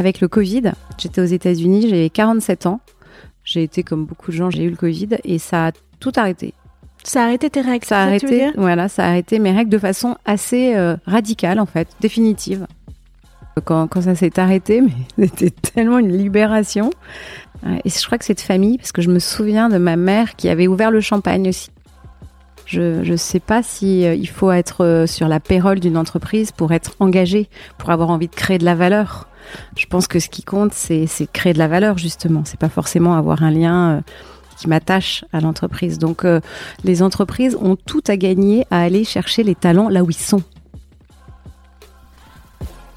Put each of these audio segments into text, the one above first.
Avec le Covid, j'étais aux États-Unis, j'ai 47 ans. J'ai été comme beaucoup de gens, j'ai eu le Covid et ça a tout arrêté. Ça a arrêté tes règles. Ça a arrêté, voilà, ça a arrêté mes règles de façon assez euh, radicale en fait, définitive. Quand, ça s'est arrêté, mais c'était tellement une libération. Euh, et je crois que c'est de famille parce que je me souviens de ma mère qui avait ouvert le champagne aussi. Je ne sais pas si euh, il faut être sur la payroll d'une entreprise pour être engagé, pour avoir envie de créer de la valeur. Je pense que ce qui compte, c'est créer de la valeur justement. C'est pas forcément avoir un lien qui m'attache à l'entreprise. Donc euh, les entreprises ont tout à gagner à aller chercher les talents là où ils sont.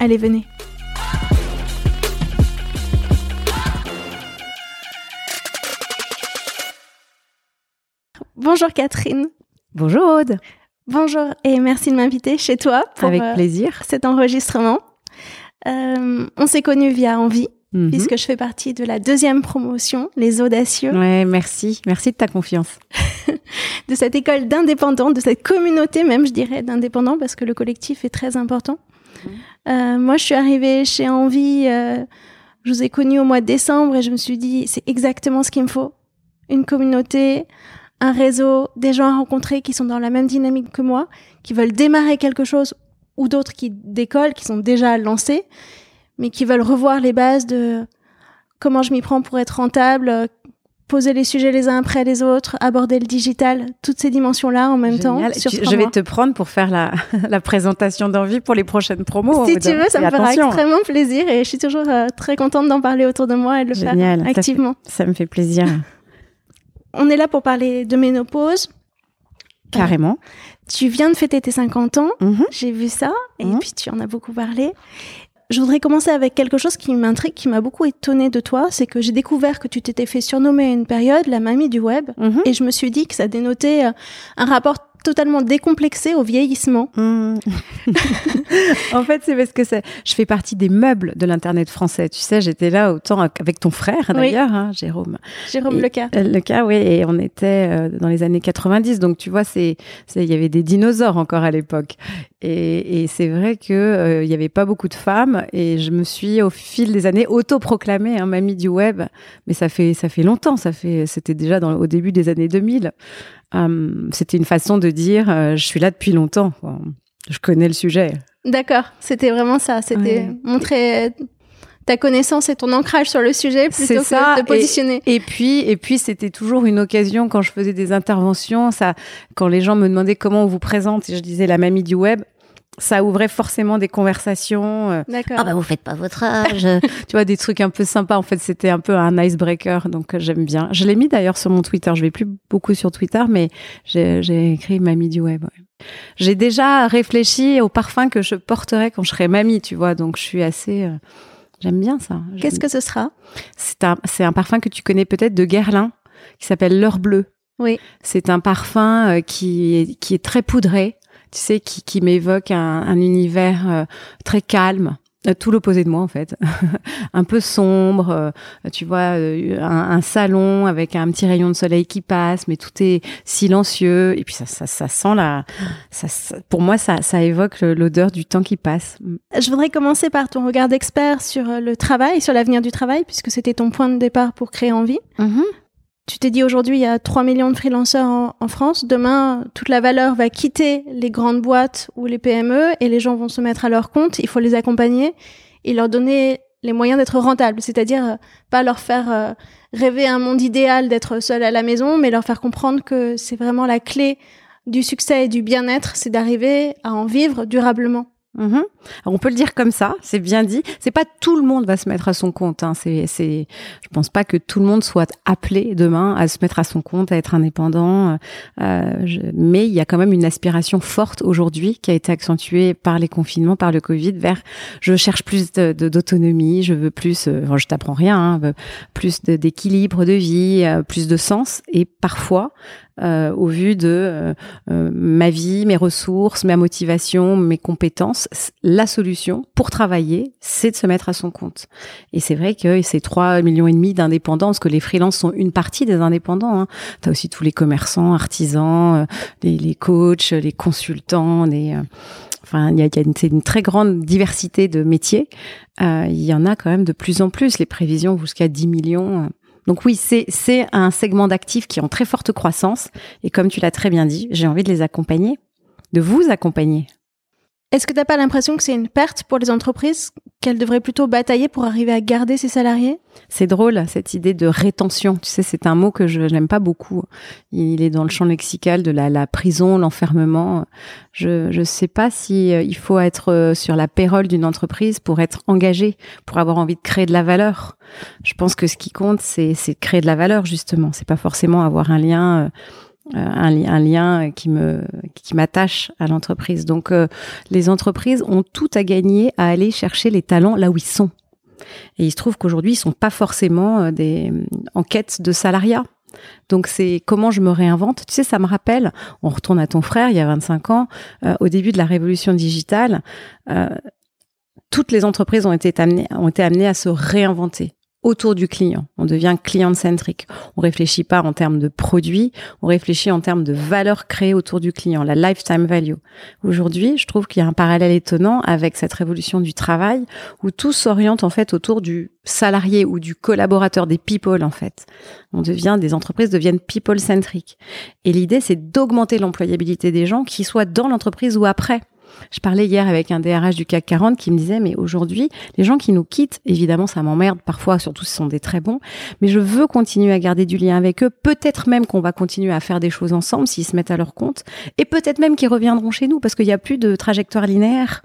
Allez, venez. Bonjour Catherine. Bonjour Aude. Bonjour et merci de m'inviter chez toi pour Avec euh, plaisir. cet enregistrement. Euh, on s'est connus via Envie Mhm. puisque je fais partie de la deuxième promotion, les audacieux. Ouais, merci, merci de ta confiance. de cette école d'indépendants, de cette communauté même, je dirais, d'indépendants, parce que le collectif est très important. Euh, moi, je suis arrivée chez Envie, euh, je vous ai connu au mois de décembre et je me suis dit, c'est exactement ce qu'il me faut. Une communauté, un réseau, des gens à rencontrer qui sont dans la même dynamique que moi, qui veulent démarrer quelque chose ou d'autres qui décollent, qui sont déjà lancés mais qui veulent revoir les bases de comment je m'y prends pour être rentable, poser les sujets les uns après les autres, aborder le digital, toutes ces dimensions-là en même temps. je vais te prendre pour faire la, la présentation d'envie pour les prochaines promos. Si tu veux, ça me fera extrêmement plaisir et je suis toujours euh, très contente d'en parler autour de moi et de le faire activement. Ça, me fait plaisir. On est là pour parler de ménopause. Carrément. tu viens de fêter tes 50 ans, mhm. j'ai vu ça, et mhm. puis tu en as beaucoup parlé. Je voudrais commencer avec quelque chose qui m'intrigue, qui m'a beaucoup étonnée de toi, c'est que j'ai découvert que tu t'étais fait surnommer à une période la mamie du web, mhm. et je me suis dit que ça dénotait euh, un rapport totalement décomplexé au vieillissement. Mmh. en fait, c'est parce que je fais partie des meubles de l'Internet français. Tu sais, j'étais là autant avec ton frère, d'ailleurs, hein, Jérôme. Jérôme Leca. Euh, Leca, oui, et on était euh, dans les années 90. Donc, tu vois, c'est, il y avait des dinosaures encore à l'époque. Et, c'est vrai qu'il euh, n'y avait pas beaucoup de femmes. Et je me suis, au fil des années, autoproclamée hein, mamie du web. Mais ça fait, ça fait longtemps. Ça fait, c'était déjà dans, au début des années 2000. Euh, c'était une façon de dire euh, je suis là depuis longtemps. Je connais le sujet. D'accord, c'était vraiment ça. C'était montrer ta connaissance et ton ancrage sur le sujet plutôt que ça. de te positionner. Et, puis, et puis c'était toujours une occasion quand je faisais des interventions, ça, quand les gens me demandaient comment on vous présente, et je disais la mamie du web, ça ouvrait forcément des conversations. euh, D'accord. Ah bah vous faites pas votre âge. tu vois des trucs un peu sympas. En fait, c'était un peu un icebreaker, donc euh, j'aime bien. Je l'ai mis d'ailleurs sur mon Twitter. Je vais plus beaucoup sur Twitter, mais j'ai écrit mamie du web. ouais. J'ai déjà réfléchi au parfum que je porterais quand je serais mamie, tu vois. Donc je suis assez. euh, J'aime bien ça. Qu'est-ce que ce sera? C'est un, c'est un parfum que tu connais peut-être de Guerlain, qui s'appelle L'heure bleue. Oui. C'est un parfum euh, qui est, qui est très poudré, tu sais, qui, qui m'évoque un, un univers euh, très calme. Euh, Tout l'opposé de moi en fait, un peu sombre, euh, tu vois, euh, un, un salon avec un petit rayon de soleil qui passe, mais tout est silencieux et puis ça, ça, ça sent la, ça, ça- pour moi ça, ça évoque l'odeur du temps qui passe. Je voudrais commencer par ton regard d'expert sur le travail, sur l'avenir du travail, puisque c'était ton point de départ pour créer Envie. Tu t'es dit aujourd'hui, il y a 3 millions de freelanceurs en, en France. Demain, toute la valeur va quitter les grandes boîtes ou les PME et les gens vont se mettre à leur compte. Il faut les accompagner et leur donner les moyens d'être rentables. C'est-à-dire, euh, pas leur faire euh, rêver un monde idéal d'être seul à la maison, mais leur faire comprendre que c'est vraiment la clé du succès et du bien-être, c'est d'arriver à en vivre durablement. Mhm. On peut le dire comme ça, c'est bien dit. C'est pas tout le monde va se mettre à son compte. Hein. C'est, c'est, je pense pas que tout le monde soit appelé demain à se mettre à son compte, à être indépendant. Euh, je- mais il y a quand même une aspiration forte aujourd'hui qui a été accentuée par les confinements, par le Covid, vers je cherche plus de, d'autonomie, je veux plus. euh, je t'apprends rien, hein, plus d'équilibre de vie, euh, plus de sens. Et parfois, euh, au vu de euh, euh, ma vie, mes ressources, ma motivation, mes compétences, la solution pour travailler, c'est de se mettre à son compte. Et c'est vrai que ces 3 millions et demi d'indépendants, parce que les freelances sont une partie des indépendants. Hein. Tu as aussi tous les commerçants, artisans, euh, les, les coachs, les consultants, les... euh, Enfin, il y a, une, une très grande diversité de métiers. Euh, il y en a quand même de plus en plus. Les prévisions jusqu'à 10 millions. Donc oui, c'est c'est un segment d'actifs qui est en très forte croissance. Et comme tu l'as très bien dit, j'ai envie de les accompagner, de vous accompagner. Est-ce que tu n'as pas l'impression que c'est une perte pour les entreprises, qu'elles devraient plutôt batailler pour arriver à garder ses salariés? C'est drôle, cette idée de rétention. Tu sais, c'est un mot que je n'aime pas beaucoup. Il est dans le champ lexical de la, prison, l'enfermement. Je ne sais pas si euh, il faut être euh, sur la payroll d'une entreprise pour être engagé, pour avoir envie de créer de la valeur. Je pense que ce qui compte, c'est créer de la valeur, justement. C'est pas forcément avoir un lien... euh, un, li- un lien qui me qui m'attache à l'entreprise. Donc euh, les entreprises ont tout à gagner à aller chercher les talents là où ils sont. Et il se trouve qu'aujourd'hui, ils sont pas forcément euh, des en quête de salariat. Donc c'est comment je me réinvente. Tu sais, ça me rappelle, on retourne à ton frère il y a 25 ans, euh, au début de la révolution digitale, euh, toutes les entreprises ont été amenées, ont été amenées à se réinventer autour du client. On devient client-centrique. On réfléchit pas en termes de produits, on réfléchit en termes de valeur créée autour du client, la lifetime value. Aujourd'hui, je trouve qu'il y a un parallèle étonnant avec cette révolution du travail où tout s'oriente en fait autour du salarié ou du collaborateur, des people en fait. On devient, des entreprises deviennent people-centric. Et l'idée, c'est d'augmenter l'employabilité des gens, qu'ils soient dans l'entreprise ou après. Je parlais hier avec un DRH du CAC 40 qui me disait, mais aujourd'hui, les gens qui nous quittent, évidemment, ça m'emmerde parfois, surtout ce sont des très bons, mais je veux continuer à garder du lien avec eux. Peut-être même qu'on va continuer à faire des choses ensemble s'ils se mettent à leur compte. Et peut-être même qu'ils reviendront chez nous parce qu'il n'y a plus de trajectoire linéaire.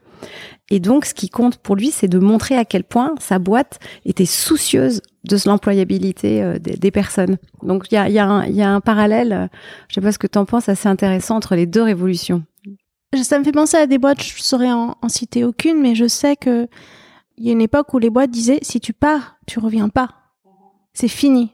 Et donc, ce qui compte pour lui, c'est de montrer à quel point sa boîte était soucieuse de l'employabilité euh, des, personnes. Donc, il y a, un- parallèle, euh, je sais pas ce que tu en penses, assez intéressant entre les deux révolutions. Ça me fait penser à des boîtes, je saurais en, en citer aucune, mais je sais que il y a une époque où les boîtes disaient si tu pars, tu reviens pas. C'est fini.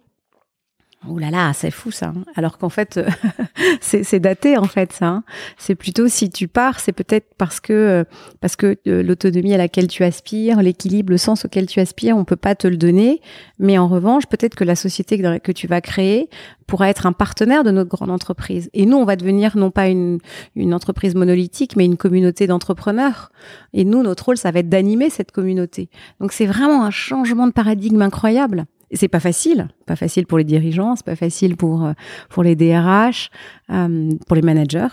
Ouh là là, c'est fou ça. hein. Alors qu'en fait, euh, c'est daté en fait ça. hein. C'est plutôt si tu pars, c'est peut-être parce que euh, parce que euh, l'autonomie à laquelle tu aspires, l'équilibre, le sens auquel tu aspires, on peut pas te le donner. Mais en revanche, peut-être que la société que tu vas créer pourra être un partenaire de notre grande entreprise. Et nous, on va devenir non pas une une entreprise monolithique, mais une communauté d'entrepreneurs. Et nous, notre rôle, ça va être d'animer cette communauté. Donc c'est vraiment un changement de paradigme incroyable. C'est pas facile, pas facile pour les dirigeants, c'est pas facile pour euh, pour les DRH, euh, pour les managers.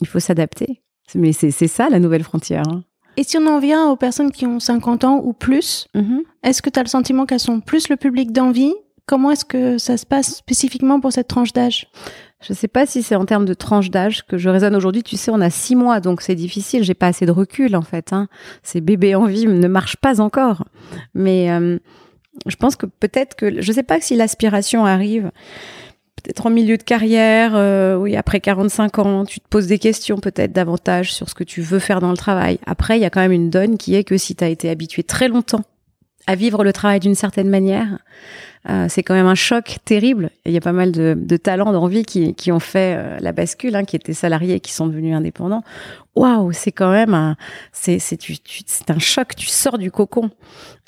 Il faut s'adapter. Mais c'est ça la nouvelle frontière. hein. Et si on en vient aux personnes qui ont 50 ans ou plus, Mhm. est-ce que tu as le sentiment qu'elles sont plus le public d'envie? Comment est-ce que ça se passe spécifiquement pour cette tranche d'âge? Je sais pas si c'est en termes de tranche d'âge que je raisonne aujourd'hui. Tu sais, on a six mois, donc c'est difficile. J'ai pas assez de recul en fait. Hein. Ces bébés en vie ne marchent pas encore. Mais euh, je pense que peut-être que je sais pas si l'aspiration arrive. Peut-être en milieu de carrière, euh, oui, après 45 ans, tu te poses des questions peut-être davantage sur ce que tu veux faire dans le travail. Après, il y a quand même une donne qui est que si tu as été habitué très longtemps à vivre le travail d'une certaine manière, euh, c'est quand même un choc terrible. Il y a pas mal de, de talents d'envie qui, qui ont fait euh, la bascule, hein, qui étaient salariés et qui sont devenus indépendants. Waouh, c'est quand même un, c'est, c'est, tu, tu- c'est un choc. Tu sors du cocon.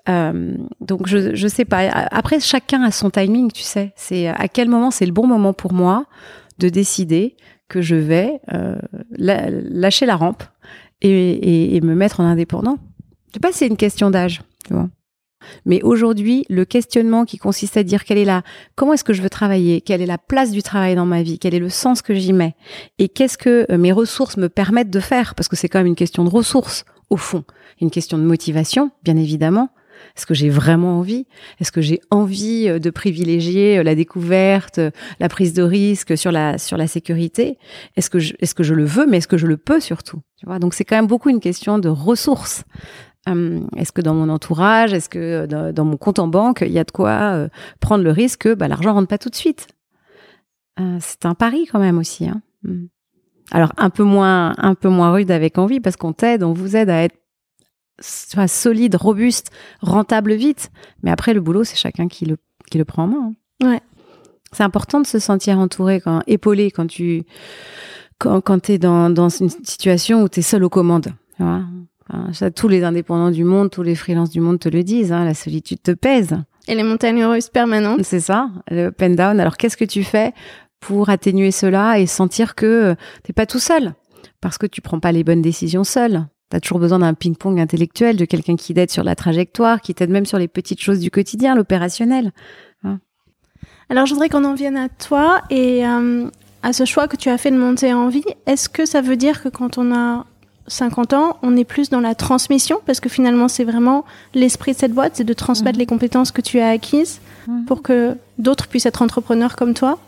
Euh, donc je, je sais pas. Après, chacun a son timing, tu sais. C'est à quel moment c'est le bon moment pour moi de décider que je vais euh, lâcher la rampe et, et, et me mettre en indépendant? Je sais pas c'est une question d'âge, tu vois. Mais aujourd'hui, le questionnement qui consiste à dire quelle est la, comment est-ce que je veux travailler, quelle est la place du travail dans ma vie, quel est le sens que j'y mets, et qu'est-ce que euh, mes ressources me permettent de faire, parce que c'est quand même une question de ressources au fond, une question de motivation, bien évidemment. Est-ce que j'ai vraiment envie? Est-ce que j'ai envie euh, de privilégier euh, la découverte, la prise de risque sur la sur la sécurité? Est-ce que je, est-ce que je le veux, mais est-ce que je le peux surtout? Tu vois, donc c'est quand même beaucoup une question de ressources. Hum, est-ce que dans mon entourage, est-ce que euh, dans, dans mon compte en banque, il y a de quoi euh, prendre le risque que bah, l'argent rentre pas tout de suite? Euh, C'est un pari quand même aussi. Hein. Hum. Alors un peu moins, un peu moins rude avec envie parce qu'on t'aide, on vous aide à être solide, robuste, rentable vite. Mais après le boulot, c'est chacun qui le qui le prend en main. hein. Ouais. C'est important de se sentir entouré, quand, épaulé quand tu quand, quand es dans, dans une situation où tu es seul aux commandes. Tu vois? Enfin, ça, tous les indépendants du monde, tous les freelances du monde te le disent, hein, la solitude te pèse. Et les montagnes russes permanentes C'est ça, le up and down. Alors qu'est-ce que tu fais pour atténuer cela et sentir que t'es pas tout seul? Parce que tu prends pas les bonnes décisions seul. Tu as toujours besoin d'un ping-pong intellectuel, de quelqu'un qui t'aide sur la trajectoire, qui t'aide même sur les petites choses du quotidien, l'opérationnel. Alors, je voudrais qu'on en vienne à toi et euh, à ce choix que tu as fait de monter en vie. Est-ce que ça veut dire que quand on a 50 ans, on est plus dans la transmission Parce que finalement, c'est vraiment l'esprit de cette boîte, c'est de transmettre Mhm. les compétences que tu as acquises Mhm. pour que d'autres puissent être entrepreneurs comme toi.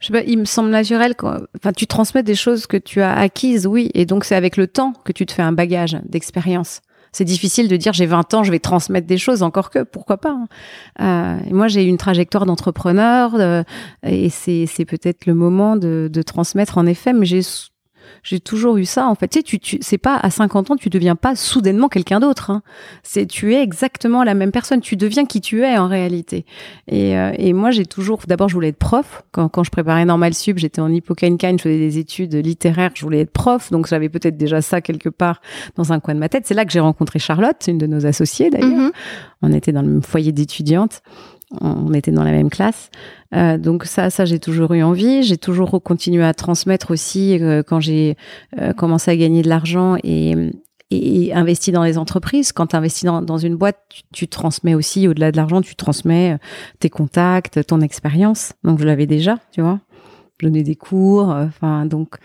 Je sais pas, il me semble naturel quand, enfin, tu transmets des choses que tu as acquises, oui, et donc c'est avec le temps que tu te fais un bagage d'expérience. C'est difficile de dire j'ai 20 ans, je vais transmettre des choses, encore que pourquoi pas. hein. Euh, moi, j'ai une trajectoire d'entrepreneur euh, et c'est c'est peut-être le moment de, de transmettre en effet, mais j'ai j'ai toujours eu ça en fait. Tu sais, tu, tu c'est pas à 50 ans, tu deviens pas soudainement quelqu'un d'autre. Hein. C'est tu es exactement la même personne. Tu deviens qui tu es en réalité. Et, euh, et moi, j'ai toujours. D'abord, je voulais être prof. Quand, quand je préparais Normal Sup, j'étais en Hippocaine-Cagne, je faisais des études littéraires. Je voulais être prof, donc j'avais peut-être déjà ça quelque part dans un coin de ma tête. C'est là que j'ai rencontré Charlotte, une de nos associées d'ailleurs. Mhm. On était dans le même foyer d'étudiantes. On était dans la même classe. Euh, donc ça, ça j'ai toujours eu envie. J'ai toujours continué à transmettre aussi euh, quand j'ai euh, commencé à gagner de l'argent et, et, investi dans les entreprises. Quand tu investis dans, dans une boîte, tu, tu transmets aussi, au-delà de l'argent, tu transmets euh, tes contacts, ton expérience. Donc je l'avais déjà, tu vois. Je donnais des cours. euh, Enfin, donc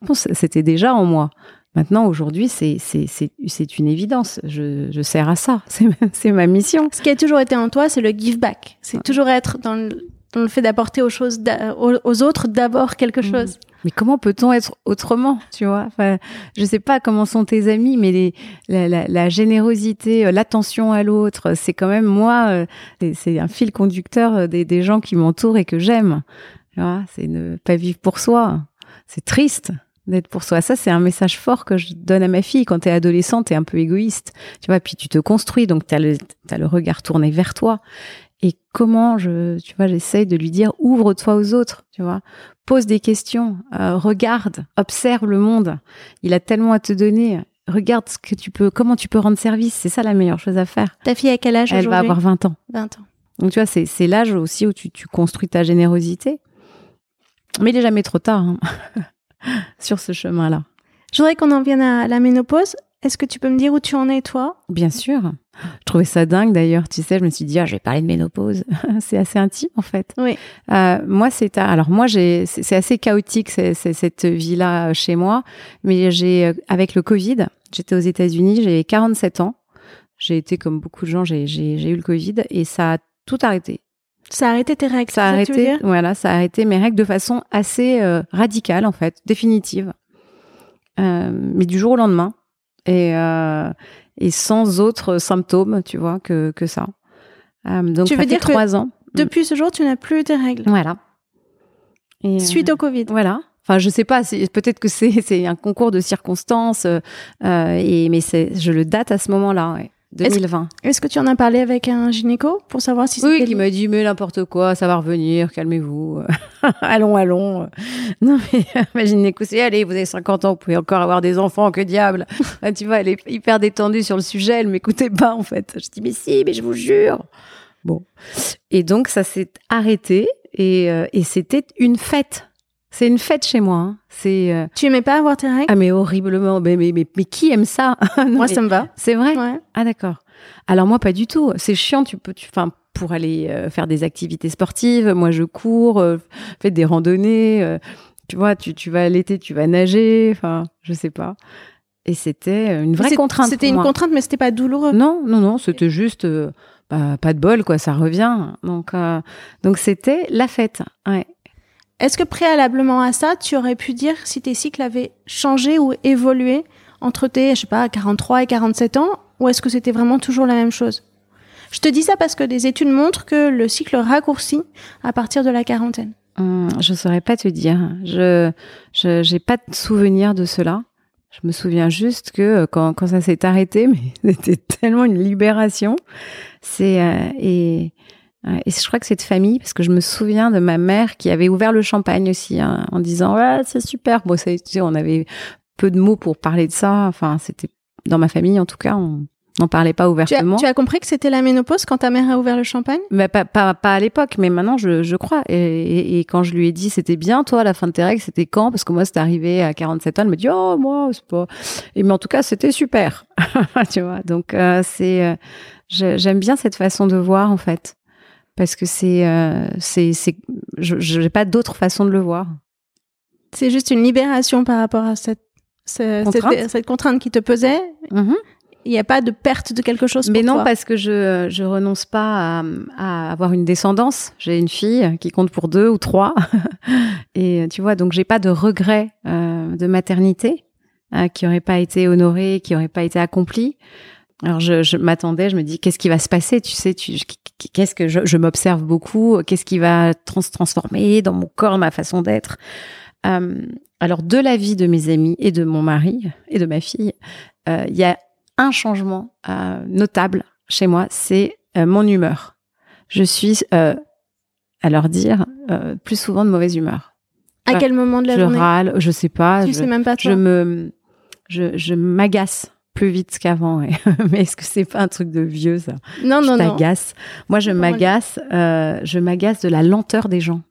je pense que c'était déjà en moi. Maintenant, aujourd'hui, c'est c'est c'est c'est une évidence. Je, je sers à ça. C'est ma- c'est ma mission. Ce qui a toujours été en toi, c'est le give back. C'est toujours être dans le, dans le fait d'apporter aux choses, aux, aux autres d'abord quelque Mhm. chose. Mais comment peut-on être autrement, tu vois? Enfin, Je sais pas comment sont tes amis, mais les, la, la, la générosité, euh, l'attention à l'autre, c'est quand même moi, euh, c'est- c'est un fil conducteur euh, des, des gens qui m'entourent et que j'aime. Tu vois, c'est ne pas vivre pour soi. C'est triste d'être pour soi. Ça, c'est un message fort que je donne à ma fille. Quand tu es adolescente, tu es un peu égoïste. Tu vois, puis tu te construis, donc tu as, le t'as le regard tourné vers toi. Et comment je, tu vois, j'essaye de lui dire ouvre-toi aux autres, tu vois, pose des questions, euh, regarde, observe le monde. Il a tellement à te donner. Regarde ce que tu peux, comment tu peux rendre service. C'est ça la meilleure chose à faire. Ta fille a quel âge Elle va avoir 20 ans. 20 ans. Donc tu vois, c'est, l'âge aussi où tu, tu construis ta générosité. Mais il est jamais trop tard hein, sur ce chemin-là. Je voudrais qu'on en vienne à la ménopause. Est-ce que tu peux me dire où tu en es, toi? Bien sûr. Je trouvais ça dingue d'ailleurs. Tu sais, je me suis dit, ah, je vais parler de ménopause. c'est assez intime en fait. Oui. Euh, moi, c'est à- alors moi, j'ai c'est assez chaotique c'est, c'est cette vie-là euh, chez moi, mais j'ai euh, avec le Covid, J'étais aux États-Unis, j'ai 47 ans. J'ai été, comme beaucoup de gens, j'ai eu le Covid et ça a tout arrêté. Ça a arrêté tes règles. Ça a arrêté, voilà, ça a arrêté mes règles de façon assez euh, radicale en fait, définitive, euh, mais du jour au lendemain et euh, et sans autres symptômes, tu vois, que que ça. donc tu ça veux fait dire trois ans. Depuis ce jour, tu n'as plus tes règles? Voilà. Et Suite au Covid. Voilà. Enfin, je sais pas. Peut-être que c'est un concours de circonstances. et mais je le date à ce moment-là. Ouais. 2020. Est-ce que tu en as parlé avec un gynéco pour savoir si Oui, qui m'a dit mais n'importe quoi, ça va revenir, calmez-vous. allons, allons. Non mais ma gynéco c'est allez, vous avez 50 ans, vous pouvez encore avoir des enfants, que diable. Ah, tu vois, elle est hyper détendue sur le sujet, elle m'écoutait pas en fait. Je dis mais si, mais je vous jure. Bon. Et donc ça s'est arrêté et, euh, et c'était une fête. C'est une fête chez moi. Hein. C'est. Euh, tu aimais pas avoir tes règles? Ah mais horriblement. Mais mais mais, qui aime ça? Moi ça me va. C'est vrai? Ah d'accord. Alors moi pas du tout. C'est chiant. Tu peux. Enfin pour aller euh, faire des activités sportives. Moi je cours, euh, fais des randonnées. tu vois, tu tu vas l'été, tu vas nager. Enfin je sais pas. Et c'était une vraie contrainte. C'était une contrainte, mais c'était pas douloureux. Non non non. C'était juste. Bah, pas de bol quoi, ça revient. Donc donc c'était la fête. Ouais. Est-ce que préalablement à ça, tu aurais pu dire si tes cycles avaient changé ou évolué entre tes, je sais pas, 43 et 47 ans, ou est-ce que c'était vraiment toujours la même chose? Je te dis ça parce que des études montrent que le cycle raccourcit à partir de la quarantaine. Hum, je saurais pas te dire. Je, j'ai pas de souvenir de cela. Je me souviens juste que euh, quand, quand ça s'est arrêté, mais c'était tellement une libération. C'est euh, et et je crois que c'est de famille parce que je me souviens de ma mère qui avait ouvert le champagne aussi hein, en disant ouais c'est super. Bon, ça, tu sais, on avait peu de mots pour parler de ça. Enfin, c'était dans ma famille en tout cas, on n'en parlait pas ouvertement. Tu as, compris que c'était la ménopause quand ta mère a ouvert le champagne? Mais pas, pas, pas à l'époque, mais maintenant je, je crois. Et, et, quand je lui ai dit c'était bien, toi, à la fin de tes règles, c'était quand? Parce que moi, c'était arrivé à 47 ans. Elle me dit oh moi, c'est pas. Et mais en tout cas, c'était super. tu vois. Donc euh, c'est, euh, j'aime bien cette façon de voir en fait parce que c'est, euh, c'est, c'est, je n'ai pas d'autre façon de le voir. C'est juste une libération par rapport à cette, contrainte. Cette, contrainte qui te pesait. Mm-hmm. Il n'y a pas de perte de quelque chose Mais non, toi. parce que je je renonce pas à, à avoir une descendance. J'ai une fille qui compte pour deux ou trois, et tu vois, donc j'ai pas de regret euh, de maternité euh, qui aurait pas été honoré, qui aurait pas été accompli. Alors je, je m'attendais, je me dis qu'est-ce qui va se passer, tu sais, tu, qu'est-ce que je, je m'observe beaucoup, qu'est-ce qui va trans transformer dans mon corps, ma façon d'être. Euh, alors de la vie de mes amis et de mon mari et de ma fille, euh, il y a un changement euh, notable chez moi, c'est mon humeur. Je suis, à leur dire, plus souvent de mauvaise humeur. À quel moment de la je journée? Je râle, je sais pas. Tu je, sais même pas toi? Je me, je, je m'agace plus vite qu'avant. Mais est-ce que c'est pas un truc de vieux ça? Non, non, non. Moi, je m'agace. Euh, je m'agace de la lenteur des gens.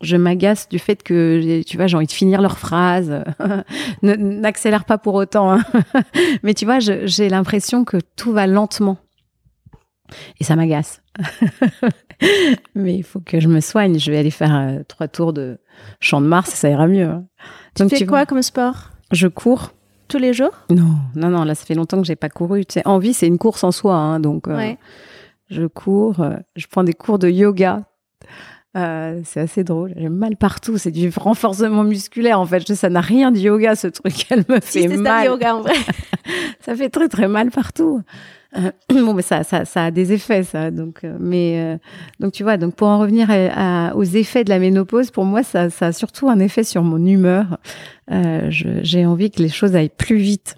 Je m'agace du fait que, tu vois, j'ai envie de finir leurs phrases. N'accélère pas pour autant. Hein. Mais tu vois, j'ai l'impression que tout va lentement. Et ça m'agace. Mais il faut que je me soigne. Je vais aller faire euh, trois tours de champ de Mars, ça ira mieux. Hein. Tu fais quoi comme sport? Je cours tous les jours? Non, non, non. Là, ça fait longtemps que j'ai pas couru. Tu sais, en vie, c'est une course en soi, hein, donc euh, je cours. Euh, je prends des cours de yoga. Euh, c'est assez drôle. J'ai mal partout. C'est du renforcement musculaire en fait. Ça n'a rien de yoga ce truc. Elle me fait mal. yoga en vrai. ça fait très très mal partout. Euh, bon, mais ça, ça, ça a des effets, ça. Donc, euh, mais euh, donc tu vois, donc pour en revenir aux effets de la ménopause, pour moi, ça, ça a surtout un effet sur mon humeur. J'ai envie que les choses aillent plus vite.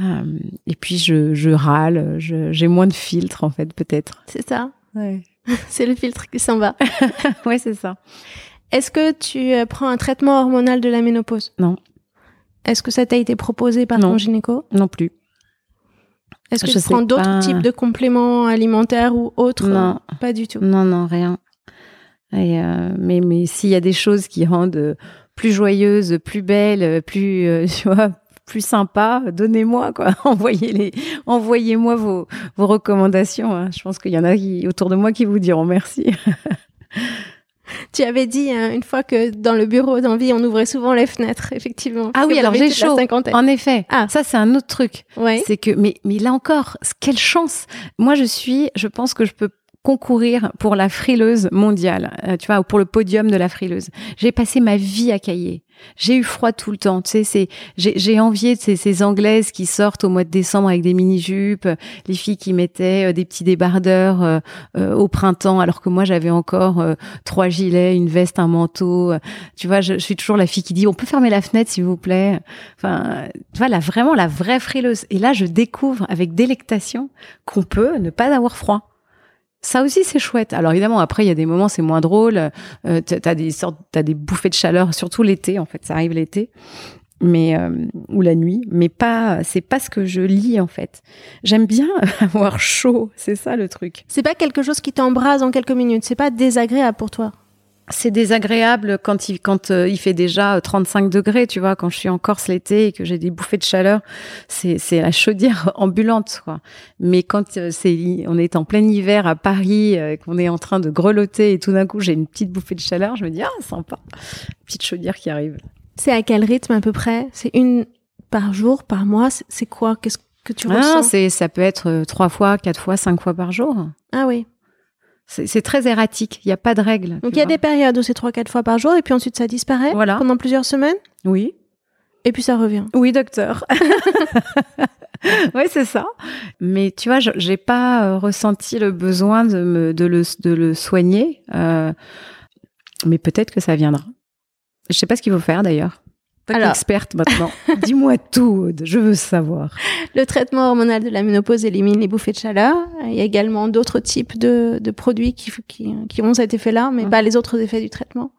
et puis je, je râle, j'ai moins de filtres en fait, peut-être. C'est ça. Ouais. c'est le filtre qui s'en va. ouais, c'est ça. Est-ce que tu prends un traitement hormonal de la ménopause? Non. Est-ce que ça t'a été proposé par ton gynéco? Non plus. Est-ce que je tu prends d'autres types de compléments alimentaires ou autres? Non. Pas du tout. Non, non, rien. Et euh, mais mais s'il y a des choses qui rendent plus joyeuses, plus belles, plus euh, tu vois, plus sympa, donnez-moi quoi. Envoyez les, envoyez-moi vos, vos recommandations. Hein. Je pense qu'il y en a qui, autour de moi qui vous diront merci. Tu avais dit hein, une fois que dans le bureau d'envie, on ouvrait souvent les fenêtres, effectivement. Ah oui, alors j'ai chaud. En effet. Ah. Ça, c'est un autre truc. Ouais. C'est que, mais, mais là encore, quelle chance. Moi, je suis, je pense que je peux concourir pour la frileuse mondiale, euh, tu vois, ou pour le podium de la frileuse. J'ai passé ma vie à cailler. J'ai eu froid tout le temps. Tu sais, c'est, j'ai, envié ces, ces Anglaises qui sortent au mois de décembre avec des mini-jupes, les filles qui mettaient euh, des petits débardeurs euh, au printemps, alors que moi j'avais encore trois gilets, une veste, un manteau. tu vois, je, je, suis toujours la fille qui dit on peut fermer la fenêtre s'il vous plaît. Enfin, tu vois, là vraiment la vraie frileuse. Et là, je découvre avec délectation qu'on peut ne pas avoir froid. Ça aussi, c'est chouette. Alors évidemment, après, il y a des moments, c'est moins drôle. Euh, t'as des sortes, t'as des bouffées de chaleur, surtout l'été. En fait, ça arrive l'été, mais euh, ou la nuit. Mais pas, c'est pas ce que je lis en fait. J'aime bien avoir chaud. C'est ça le truc. C'est pas quelque chose qui t'embrase en quelques minutes. C'est pas désagréable pour toi c'est désagréable quand il quand euh, il fait déjà 35 degrés, tu vois, quand je suis en Corse l'été et que j'ai des bouffées de chaleur, c'est c'est la chaudière ambulante quoi. Mais quand euh, c'est on est en plein hiver à Paris, euh, qu'on est en train de grelotter et tout d'un coup j'ai une petite bouffée de chaleur, je me dis ah sympa, petite chaudière qui arrive. C'est à quel rythme à peu près? C'est une par jour, par mois? C'est quoi? Qu'est-ce que tu ah, ressens? c'est ça peut être trois fois, quatre fois, cinq fois par jour. Ah oui. C'est très erratique, il n'y a pas de règle. Donc il y a des périodes où c'est 3-4 fois par jour et puis ensuite ça disparaît voilà. pendant plusieurs semaines Oui. Et puis ça revient. Oui, docteur. oui, c'est ça. Mais tu vois, j'ai pas euh, ressenti le besoin de, me, de, le, de le soigner. Euh, mais peut-être que ça viendra. Je sais pas ce qu'il faut faire d'ailleurs. Alors, experte maintenant. Dis-moi tout, je veux savoir. Le traitement hormonal de la ménopause élimine les bouffées de chaleur. Il y a également d'autres types de, de produits qui, qui, qui, ont cet effet-là, mais pas les autres effets du traitement.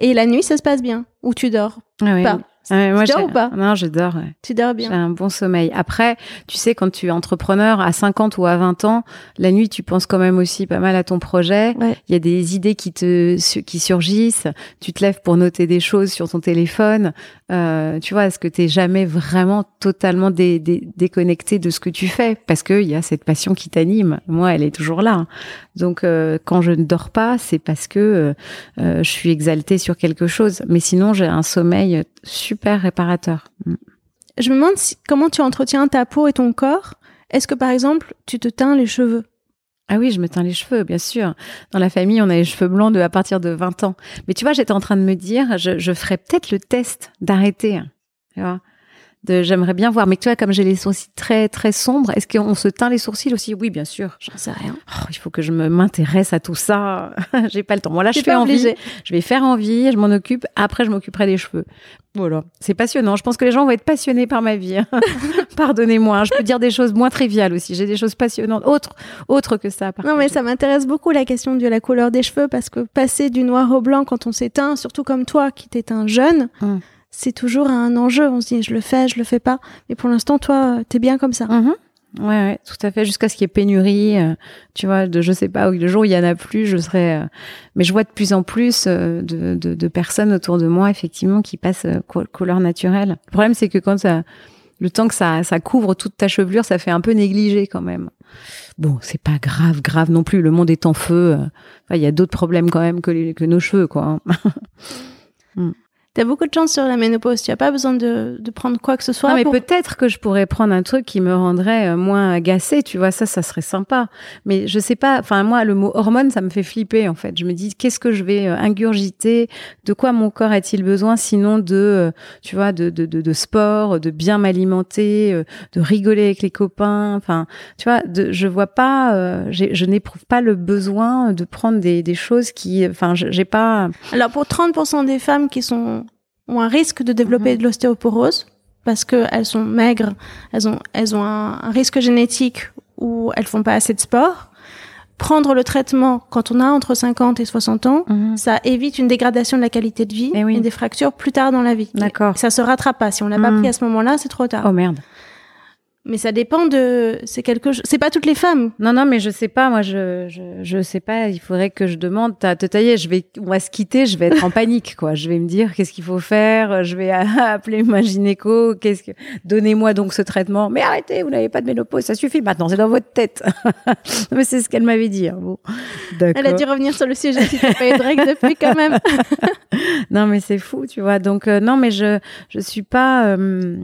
Et la nuit, ça se passe bien, ou tu dors. Ah oui, pas. Ah moi, tu dors ou pas? Non, je dors. Tu dors bien. J'ai un bon sommeil. Après, tu sais, quand tu es entrepreneur à 50 ou à 20 ans, la nuit, tu penses quand même aussi pas mal à ton projet. Il y a des idées qui te qui surgissent. Tu te lèves pour noter des choses sur ton téléphone. Euh, tu vois, est-ce que tu jamais vraiment totalement déconnecté de ce que tu fais? Parce qu'il y a cette passion qui t'anime. Moi, elle est toujours là. Donc, euh, quand je ne dors pas, c'est parce que euh, je suis exaltée sur quelque chose. Mais sinon, j'ai un sommeil super réparateur. Mm. Je me demande comment tu entretiens ta peau et ton corps. Est-ce que par exemple, tu te teins les cheveux? Ah oui, je me teins les cheveux, bien sûr. Dans la famille, on a les cheveux blancs de, à partir de 20 ans. Mais tu vois, j'étais en train de me dire, je, je ferais peut-être le test d'arrêter. Tu vois? J'aimerais bien voir. Mais tu vois, comme j'ai les sourcils très très sombres, est-ce qu'on se teint les sourcils aussi? Oui, bien sûr. J'en sais rien. Oh, il faut que je me m'intéresse à tout ça. j'ai pas le temps. Moi là, je fais envie. Je vais faire envie. Je m'en occupe. Après, je m'occuperai des cheveux. Voilà, c'est passionnant. Je pense que les gens vont être passionnés par ma vie. Pardonnez-moi, hein. je peux dire des choses moins triviales aussi. J'ai des choses passionnantes, autres, autres que ça. non, mais ça m'intéresse beaucoup la question de la couleur des cheveux parce que passer du noir au blanc quand on s'éteint, surtout comme toi qui un jeune, hum c'est toujours un enjeu. On se dit, je le fais, je le fais pas. Mais pour l'instant, toi, t'es bien comme ça. Mm-hmm. Ouais, ouais, tout à fait. Jusqu'à ce qu'il y ait pénurie, euh, tu vois, de je sais pas, le jour où il y en a plus, je serai. Euh, mais je vois de plus en plus euh, de, de, de, personnes autour de moi, effectivement, qui passent couleur naturelle. Le problème, c'est que quand ça, le temps que ça, ça couvre toute ta chevelure, ça fait un peu négligé quand même. Bon, c'est pas grave, grave non plus. Le monde est en feu. Il y a d'autres problèmes quand même que, que nos cheveux, quoi. Hein. T'as beaucoup de chance sur la ménopause. Tu as pas besoin de, de prendre quoi que ce soit. Non, mais peut-être que je pourrais prendre un truc qui me rendrait euh, moins agacée. Tu vois, ça, ça serait sympa. Mais je sais pas. Enfin, moi, le mot hormone, ça me fait flipper, en fait. Je me dis, qu'est-ce que je vais euh, ingurgiter? De quoi mon corps a-t-il besoin sinon de, euh, tu vois, de, de, de, de sport, de bien m'alimenter, de rigoler avec les copains? Enfin, tu vois, de, je vois pas, je n'éprouve pas le besoin de prendre des, des choses qui, enfin, j'ai pas. Alors, pour 30% des femmes qui sont ont un risque de développer mhm. de l'ostéoporose parce qu'elles sont maigres, elles ont, elles ont un, risque génétique où elles font pas assez de sport. Prendre le traitement quand on a entre 50 et 60 ans, mhm. ça évite une dégradation de la qualité de vie eh et, des fractures plus tard dans la vie. D'accord. Ça se rattrape pas. Si on l'a pas mhm. pris à ce moment-là, c'est trop tard. Oh merde. Mais ça dépend de. C'est quelque chose. C'est pas toutes les femmes. Non, non, mais je sais pas. Moi, je, je, je sais pas. Il faudrait que je demande. T'as te tailler. Je vais, on va se quitter. Je vais être en panique, quoi. Je vais me dire qu'est-ce qu'il faut faire. Je vais appeler ma gynéco. Qu'est-ce que. Donnez-moi donc ce traitement. Mais arrêtez. Vous n'avez pas de ménopause. Ça suffit. Maintenant, c'est dans votre tête. mais c'est ce qu'elle m'avait dit. Hein. Bon. Elle a dû revenir sur le sujet. Si t'as pas eu de règles depuis, quand même. non, mais c'est fou, tu vois. Donc, euh, non, mais je, je suis pas. Euh,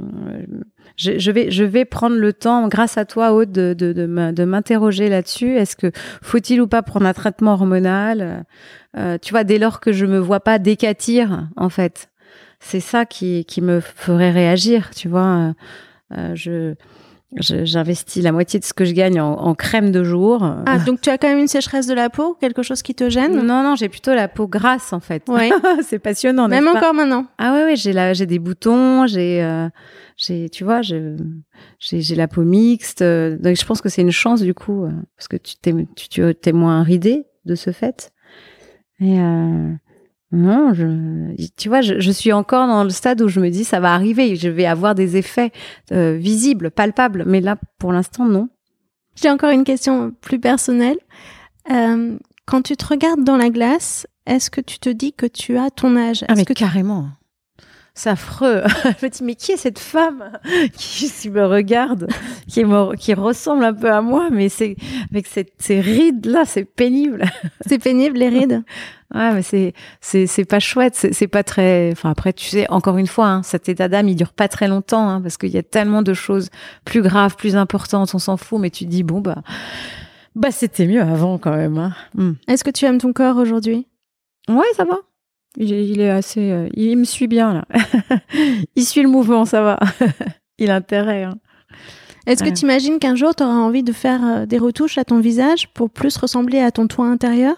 je, vais, je vais prendre le temps, grâce à toi, Aude, de, de, de m'interroger là-dessus. Est-ce que faut-il ou pas prendre un traitement hormonal euh, Tu vois, dès lors que je me vois pas décatir, en fait, c'est ça qui, qui me ferait réagir. Tu vois, euh, je J'investis la moitié de ce que je gagne en, crème de jour. Ah, donc tu as quand même une sécheresse de la peau, quelque chose qui te gêne? Non, non, j'ai plutôt la peau grasse en fait. Oui. c'est passionnant. Même encore maintenant? Ah ouais, ouais, j'ai des boutons, j'ai, euh, j'ai, tu vois, j'ai, j'ai la peau mixte. donc je pense que c'est une chance du coup, euh, parce que tu t'es, tu, tu es moins ridée de ce fait. Et euh, non, je, tu vois, je, suis encore dans le stade où je me dis ça va arriver, je vais avoir des effets euh, visibles, palpables, mais là, pour l'instant, non. J'ai encore une question plus personnelle. Euh, quand tu te regardes dans la glace, est-ce que tu te dis que tu as ton âge? Ah mais que carrément. C'est affreux. je me dis, mais qui est cette femme qui me regarde, qui, qui ressemble un peu à moi, mais c'est avec cette, ces rides-là, c'est pénible. C'est pénible, les rides Ouais, mais c'est c'est c'est pas chouette, c'est pas très. Enfin après, tu sais, encore une fois, hein, cet état d'âme, il dure pas très longtemps, hein, parce qu'il y a tellement de choses plus graves, plus importantes, on s'en fout. Mais tu te dis bon bah bah c'était mieux avant quand même. Hein. Hmm. Est-ce que tu aimes ton corps aujourd'hui? Ouais, ça va. Il, est assez. Euh, il me suit bien là. il suit le mouvement, ça va. il a intérêt. Hein. Est-ce que tu imagines qu'un jour tu auras envie de faire euh, des retouches à ton visage pour plus ressembler à ton toit intérieur?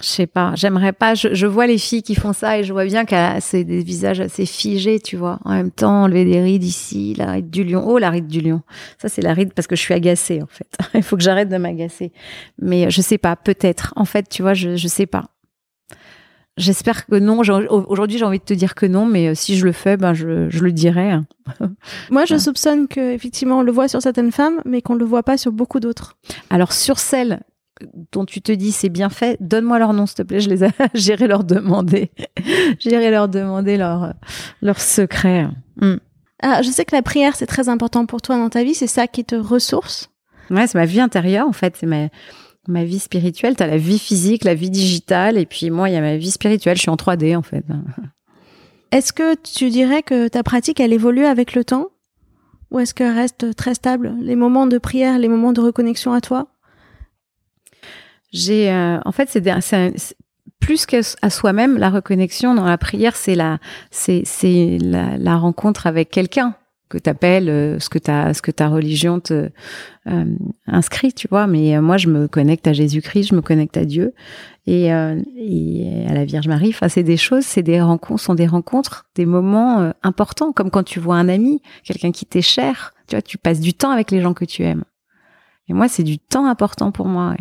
Je sais pas, j'aimerais pas. Je, vois les filles qui font ça et je vois bien que c'est des visages assez figés, tu vois. En même temps, enlever des rides ici, la ride du lion. Oh, la ride du lion. Ça, c'est la ride parce que je suis agacée, en fait. Il faut que j'arrête de m'agacer. Mais je sais pas, peut-être. En fait, tu vois, je, je sais pas. J'espère que non. Aujourd'hui, j'ai envie de te dire que non, mais euh, si je le fais, ben je, je le dirai. Moi, je soupçonne que effectivement, on le voit sur certaines femmes, mais qu'on le voit pas sur beaucoup d'autres. Alors sur celles dont tu te dis c'est bien fait, donne-moi leur nom s'il te plaît, je les ai, j'irai leur demander, j'irai leur demander leur leur secret. Hmm. Ah, je sais que la prière c'est très important pour toi dans ta vie, c'est ça qui te ressource. Ouais, c'est ma vie intérieure en fait, c'est ma ma vie spirituelle. T'as la vie physique, la vie digitale, et puis moi il y a ma vie spirituelle. Je suis en 3D en fait. Est-ce que tu dirais que ta pratique elle évolue avec le temps, ou est-ce qu'elle reste très stable? Les moments de prière, les moments de reconnexion à toi? J'ai, euh, en fait, c'est plus qu'à soi-même, la reconnexion dans la prière, c'est la, c'est, c'est la, la, rencontre avec quelqu'un que tu appelles, euh, ce que ta, ce que ta religion te euh, inscrit, tu vois. Mais euh, moi, je me connecte à Jésus-Christ, je me connecte à Dieu et, et à la Vierge Marie. Enfin, c'est des choses, c'est des rencontres, sont des rencontres, des moments importants, comme quand tu vois un ami, quelqu'un qui t'est cher. Tu vois, tu passes du temps avec les gens que tu aimes. Et moi, c'est du temps important pour moi.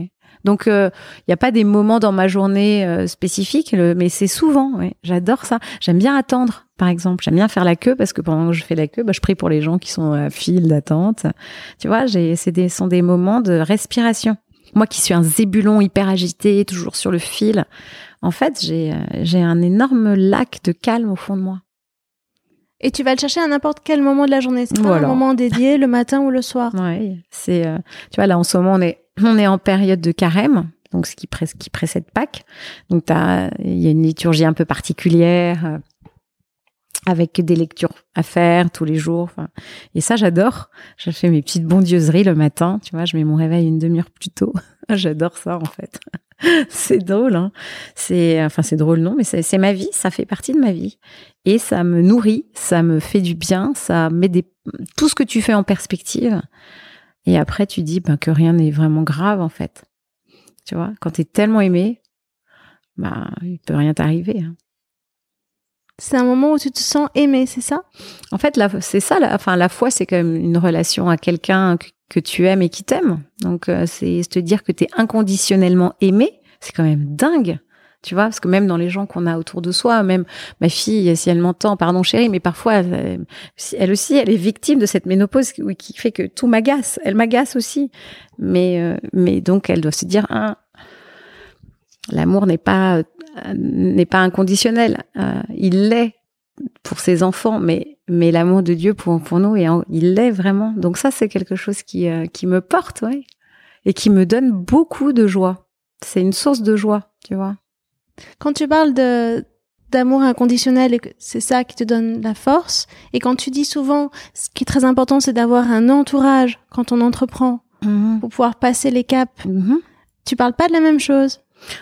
Donc, il euh, n'y a pas des moments dans ma journée euh, spécifiques, mais c'est souvent. J'adore ça. J'aime bien attendre, par exemple. J'aime bien faire la queue parce que pendant que je fais la queue, bah, je prie pour les gens qui sont à file d'attente. Tu vois, c'est des, sont des moments de respiration. Moi qui suis un zébulon hyper agité, toujours sur le fil, en fait, j'ai euh, un énorme lac de calme au fond de moi. Et tu vas le chercher à n'importe quel moment de la journée. C'est pas un moment dédié, le matin ou le soir? Oui, c'est. tu vois, là en ce moment, on est on est en période de carême, donc ce qui, précède Pâques. Donc il y a une liturgie un peu particulière euh, avec des lectures à faire tous les jours. Et ça, j'adore. Je fais mes petites bondieuseries le matin. Tu vois, je mets mon réveil une demi-heure plus tôt. j'adore ça, en fait. c'est drôle, hein. C'est, enfin, c'est drôle, non, mais c'est ma vie. Ça fait partie de ma vie. Et ça me nourrit, ça me fait du bien, ça met des, tout ce que tu fais en perspective. Et après, tu dis ben, que rien n'est vraiment grave, en fait. Tu vois, quand tu es tellement aimé, bah, il peut rien t'arriver. Hein. C'est un moment où tu te sens aimé, c'est ça? En fait, c'est ça. La, enfin, la foi, c'est quand même une relation à quelqu'un que, tu aimes et qui t'aime. Donc, euh, c'est te dire que tu es inconditionnellement aimé. C'est quand même dingue. Tu vois, parce que même dans les gens qu'on a autour de soi, même ma fille, si elle m'entend, pardon chérie, mais parfois, elle, aussi, elle est victime de cette ménopause qui, fait que tout m'agace. Elle m'agace aussi, mais euh, mais donc elle doit se dire, un, l'amour n'est pas n'est pas inconditionnel, euh, il l'est pour ses enfants, mais mais l'amour de Dieu pour pour nous, il l'est vraiment. Donc ça, c'est quelque chose qui euh, qui me porte, ouais, et qui me donne beaucoup de joie. C'est une source de joie, tu vois. Quand tu parles de d'amour inconditionnel et que c'est ça qui te donne la force, et quand tu dis souvent, ce qui est très important, c'est d'avoir un entourage quand on entreprend mm-hmm. pour pouvoir passer les caps. Mm-hmm. Tu parles pas de la même chose.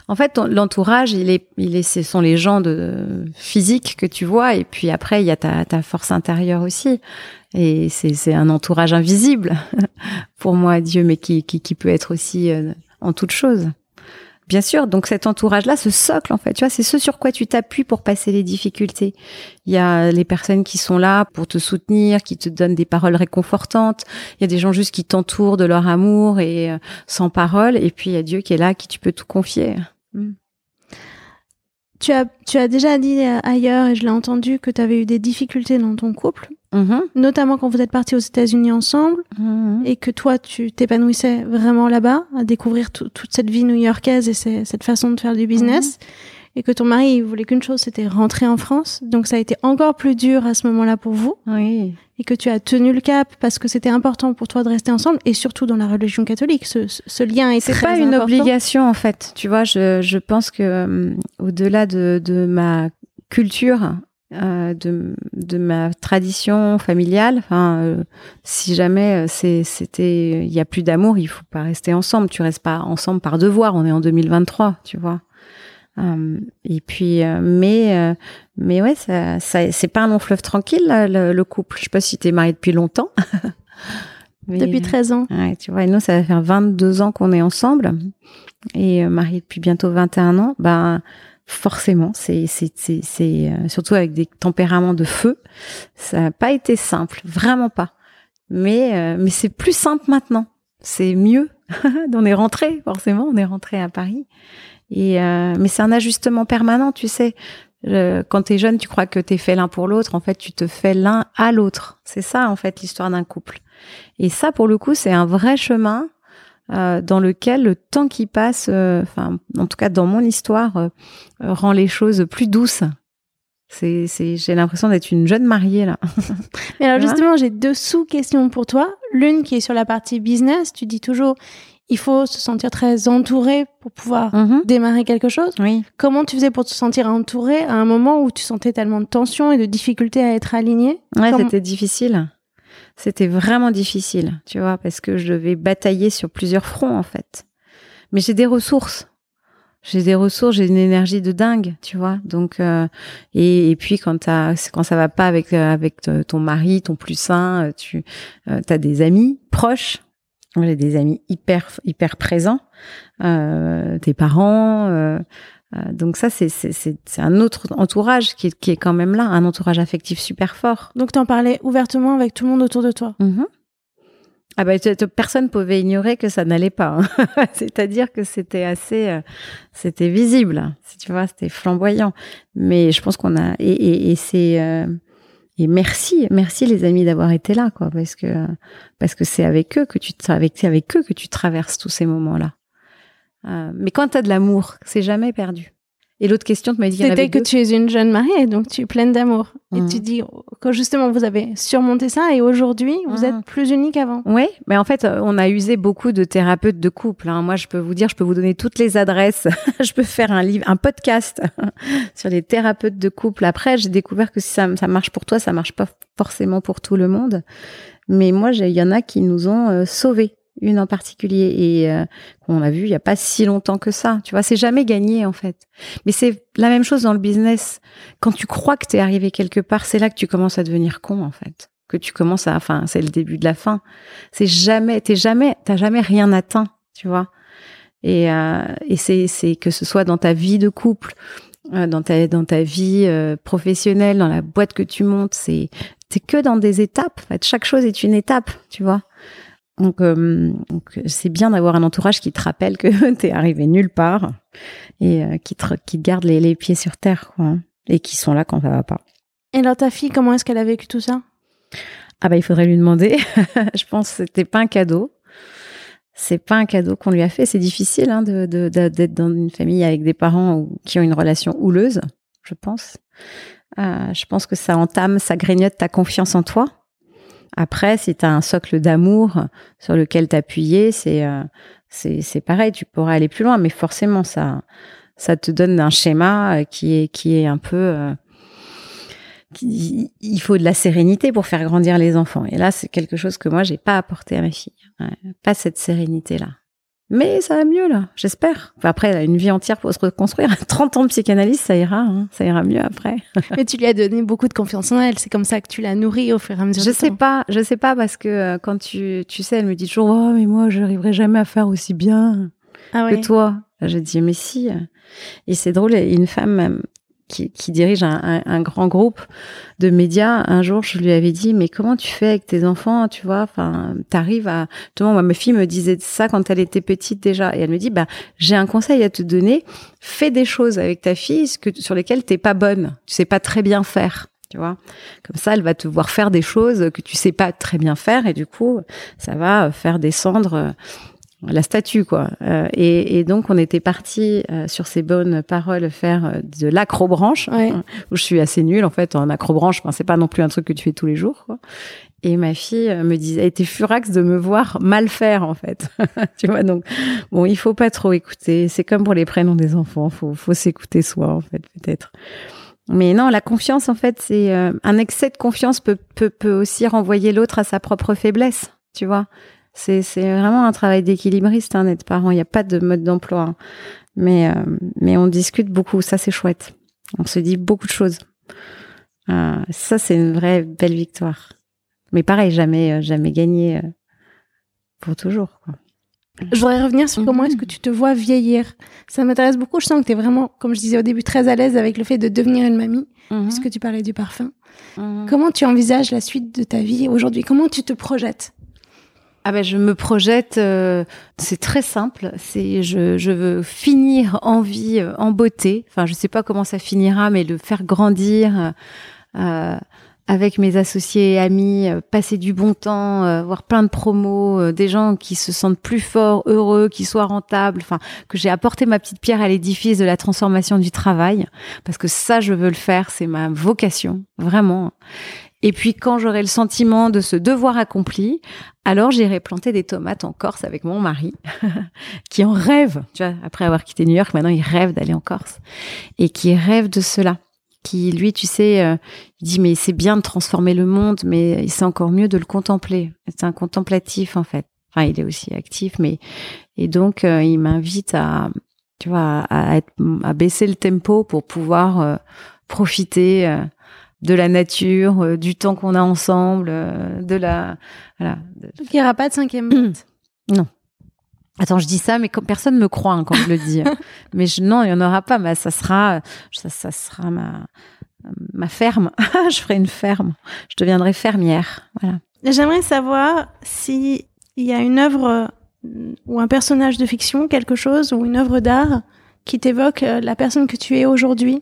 En fait, l'entourage, il est, il est, ce sont les gens de physique que tu vois, et puis après, il y a ta, ta force intérieure aussi, et c'est un entourage invisible pour moi, Dieu, mais qui, qui, qui peut être aussi euh, en toute chose. Bien sûr, donc cet entourage-là, ce socle, en fait, tu vois, c'est ce sur quoi tu t'appuies pour passer les difficultés. Il y a les personnes qui sont là pour te soutenir, qui te donnent des paroles réconfortantes. Il y a des gens juste qui t'entourent de leur amour et euh, sans parole. Et puis il y a Dieu qui est là, qui tu peux tout confier. Mm. Tu as, tu as déjà dit ailleurs, et je l'ai entendu, que tu avais eu des difficultés dans ton couple, mm-hmm. notamment quand vous êtes partis aux États-Unis ensemble, mm-hmm. et que toi, tu t'épanouissais vraiment là-bas, à découvrir toute cette vie new-yorkaise et cette façon de faire du business. Mm-hmm et que ton mari il voulait qu'une chose, c'était rentrer en France. Donc ça a été encore plus dur à ce moment-là pour vous. Oui. Et que tu as tenu le cap parce que c'était important pour toi de rester ensemble et surtout dans la religion catholique, ce, ce lien est très C'est pas une obligation en fait. Tu vois, je, je pense que euh, au-delà de, de ma culture, euh, de, de ma tradition familiale. Enfin, euh, si jamais c'est, c'était, il y a plus d'amour, il faut pas rester ensemble. Tu restes pas ensemble par devoir. On est en 2023, tu vois. Euh, et puis, euh, mais, euh, mais ouais, ça, ça c'est pas un long fleuve tranquille le, couple. Je sais pas si tu es marié depuis longtemps. depuis 13 ans. Ouais, tu vois, et nous, ça va faire 22 ans qu'on est ensemble et marié depuis bientôt 21 ans. Ben, forcément, c'est, c'est, c'est, c'est surtout avec des tempéraments de feu. Ça n'a pas été simple, vraiment pas. Mais, mais c'est plus simple maintenant. C'est mieux. on est rentré, forcément, on est rentré à Paris. Et euh, mais c'est un ajustement permanent, tu sais. quand tu es jeune, tu crois que tu es fait l'un pour l'autre. En fait, tu te fais l'un à l'autre. C'est ça, en fait, l'histoire d'un couple. Et ça, pour le coup, c'est un vrai chemin euh, dans lequel le temps qui passe, euh, enfin, en tout cas dans mon histoire, euh, rend les choses plus douces. C'est, c'est, j'ai l'impression d'être une jeune mariée là. Mais alors justement, j'ai deux sous-questions pour toi. L'une qui est sur la partie business. Tu dis toujours, il faut se sentir très entouré pour pouvoir mhm. démarrer quelque chose. Oui. Comment tu faisais pour te sentir entouré à un moment où tu sentais tellement de tension et de difficulté à être aligné Ouais, c'était difficile. C'était vraiment difficile, tu vois, parce que je devais batailler sur plusieurs fronts en fait. Mais j'ai des ressources. J'ai des ressources, j'ai une énergie de dingue, tu vois. Donc euh, et, puis quand as, quand ça va pas avec euh, avec ton mari, ton plus sain, tu euh, as des amis proches j'ai des amis hyper hyper présents, euh, tes parents. Euh, euh, donc ça, c'est un autre entourage qui est, qui est quand même là, un entourage affectif super fort. Donc tu en parlais ouvertement avec tout le monde autour de toi. Mm-hmm. Ah bah personne pouvait ignorer que ça n'allait pas. Hein. C'est-à-dire que c'était assez, euh, c'était visible. Si tu vois, c'était flamboyant. Mais je pense qu'on a et, et, et c'est euh, et merci, merci les amis d'avoir été là, quoi, parce que parce que c'est avec eux que tu avec avec eux que tu traverses tous ces moments-là. Euh, mais quand tu as de l'amour, c'est jamais perdu. Et l'autre question, tu m'as dit. C'était que tu es une jeune mariée, donc tu es pleine d'amour. Et tu mmh. dis que justement vous avez surmonté ça et aujourd'hui vous mmh. êtes plus unis qu'avant. Oui, mais en fait euh, on a usé beaucoup de thérapeutes de couple. Hein. Moi je peux vous dire, je peux vous donner toutes les adresses. je peux faire un livre, un podcast sur les thérapeutes de couple. Après j'ai découvert que si ça, ça marche pour toi, ça marche pas forcément pour tout le monde. Mais moi il y en a qui nous ont euh, sauvés une en particulier et euh, qu'on a vu il y a pas si longtemps que ça. Tu vois, c'est jamais gagné en fait. Mais c'est la même chose dans le business. Quand tu crois que tu es arrivé quelque part, c'est là que tu commences à devenir con en fait. Que tu commences à, enfin, c'est le début de la fin. C'est jamais, t'es jamais, t'as jamais rien atteint, tu vois. Et, euh, et c'est, c'est que ce soit dans ta vie de couple, euh, dans ta, dans ta vie euh, professionnelle, dans la boîte que tu montes, c'est, t'es que dans des étapes. En fait, chaque chose est une étape, tu vois. Donc, euh, c'est bien d'avoir un entourage qui te rappelle que t'es arrivé nulle part et euh, qui, te, qui te garde les, les, pieds sur terre, quoi, et qui sont là quand ça va pas. Et alors ta fille, comment est-ce qu'elle a vécu tout ça? Ah bah il faudrait lui demander. Je pense que c'était pas un cadeau. C'est pas un cadeau qu'on lui a fait. C'est difficile hein, d'être de, de, dans une famille avec des parents qui ont une relation houleuse, je pense. Euh, je pense que ça entame, ça grignote ta confiance en toi. Après, si tu as un socle d'amour sur lequel t'appuyer, c'est euh, c'est pareil, tu pourras aller plus loin, mais forcément ça ça te donne un schéma euh, qui est qui est un peu euh, il faut de la sérénité pour faire grandir les enfants. Et là, c'est quelque chose que moi j'ai pas apporté à ma fille, pas cette sérénité là. Mais ça va mieux là, j'espère. après, elle a une vie entière pour se reconstruire. 30 ans de psychanalyse, ça ira, hein. ça ira mieux après. Mais tu lui as donné beaucoup de confiance en elle. C'est comme ça que tu l'as nourrie au fur et à mesure. Je sais pas, je sais pas parce que euh, quand tu, tu sais, elle me dit toujours, oh mais moi, je n'arriverai jamais à faire aussi bien ah que toi. Je dis mais si. Et c'est drôle, une femme qui, dirige un, grand groupe de médias, un jour, je lui avais dit, mais comment tu fais avec tes enfants, tu vois? Enfin, t'arrives à... moi, ma fille me disait ça quand elle était petite déjà, et elle me dit, bah, j'ai un conseil à te donner, fais des choses avec ta fille sur lesquelles t'es pas bonne, tu sais pas très bien faire. Tu vois, comme ça, elle va te voir faire des choses que tu sais pas très bien faire, et du coup, ça va faire descendre la statue quoi. Euh, et, donc on était parti euh, sur ces bonnes paroles faire euh, de l'acrobranche hein, où je suis assez nulle en fait en acrobranche. Enfin, c'est pas non plus un truc que tu fais tous les jours. Quoi. Et ma fille me disait, elle était furax de me voir mal faire en fait. tu vois donc bon, il faut pas trop écouter. C'est comme pour les prénoms des enfants, faut faut s'écouter soi en fait peut-être. Mais non, la confiance en fait, c'est un excès de confiance peut, peut peut aussi renvoyer l'autre à sa propre faiblesse. Tu vois, c'est vraiment un travail d'équilibriste, hein, d'être parent. Il n'y a pas de mode d'emploi. Hein. Mais, euh, mais on discute beaucoup. Ça, c'est chouette. On se dit beaucoup de choses. Euh, ça, c'est une vraie belle victoire. Mais pareil, jamais, euh, jamais gagné pour toujours. Quoi. Je voudrais revenir sur comment est-ce que tu te vois vieillir. Ça m'intéresse beaucoup. Je sens que tu es vraiment, comme je disais au début, très à l'aise avec le fait de devenir une mamie, mhm. puisque tu parlais du parfum. Mhm. Comment tu envisages la suite de ta vie aujourd'hui? Comment tu te projettes? Ah ben je me projette, euh, c'est très simple. C'est je, je veux finir en vie, euh, en beauté. Enfin, je sais pas comment ça finira, mais le faire grandir euh, avec mes associés et amis, passer du bon temps, voir plein de promos, des gens qui se sentent plus forts, heureux, qui soient rentables. Enfin, que j'ai apporté ma petite pierre à l'édifice de la transformation du travail, parce que ça, je veux le faire. C'est ma vocation, vraiment. Et puis quand j'aurai le sentiment de ce devoir accompli, alors j'irai planter des tomates en Corse avec mon mari, qui en rêve, tu vois, après avoir quitté New York, maintenant il rêve d'aller en Corse, et qui rêve de cela. Qui, lui, tu sais, euh, il dit, mais c'est bien de transformer le monde, mais c'est encore mieux de le contempler. C'est un contemplatif, en fait. Enfin, il est aussi actif, mais... Et donc, euh, il m'invite à, tu vois, à, être, à baisser le tempo pour pouvoir euh, profiter de la nature, euh, du temps qu'on a ensemble, euh, de la voilà. il n'y aura pas de cinquième minute. non. Attends, je dis ça, mais comme personne me croit hein, quand je le dis. mais je, non, il n'y en aura pas. Mais ça sera, ça, sera ma ma ferme. je ferai une ferme. Je deviendrai fermière. Voilà. J'aimerais savoir si il y a une œuvre euh, ou un personnage de fiction, quelque chose, ou une œuvre d'art qui t'évoque la personne que tu es aujourd'hui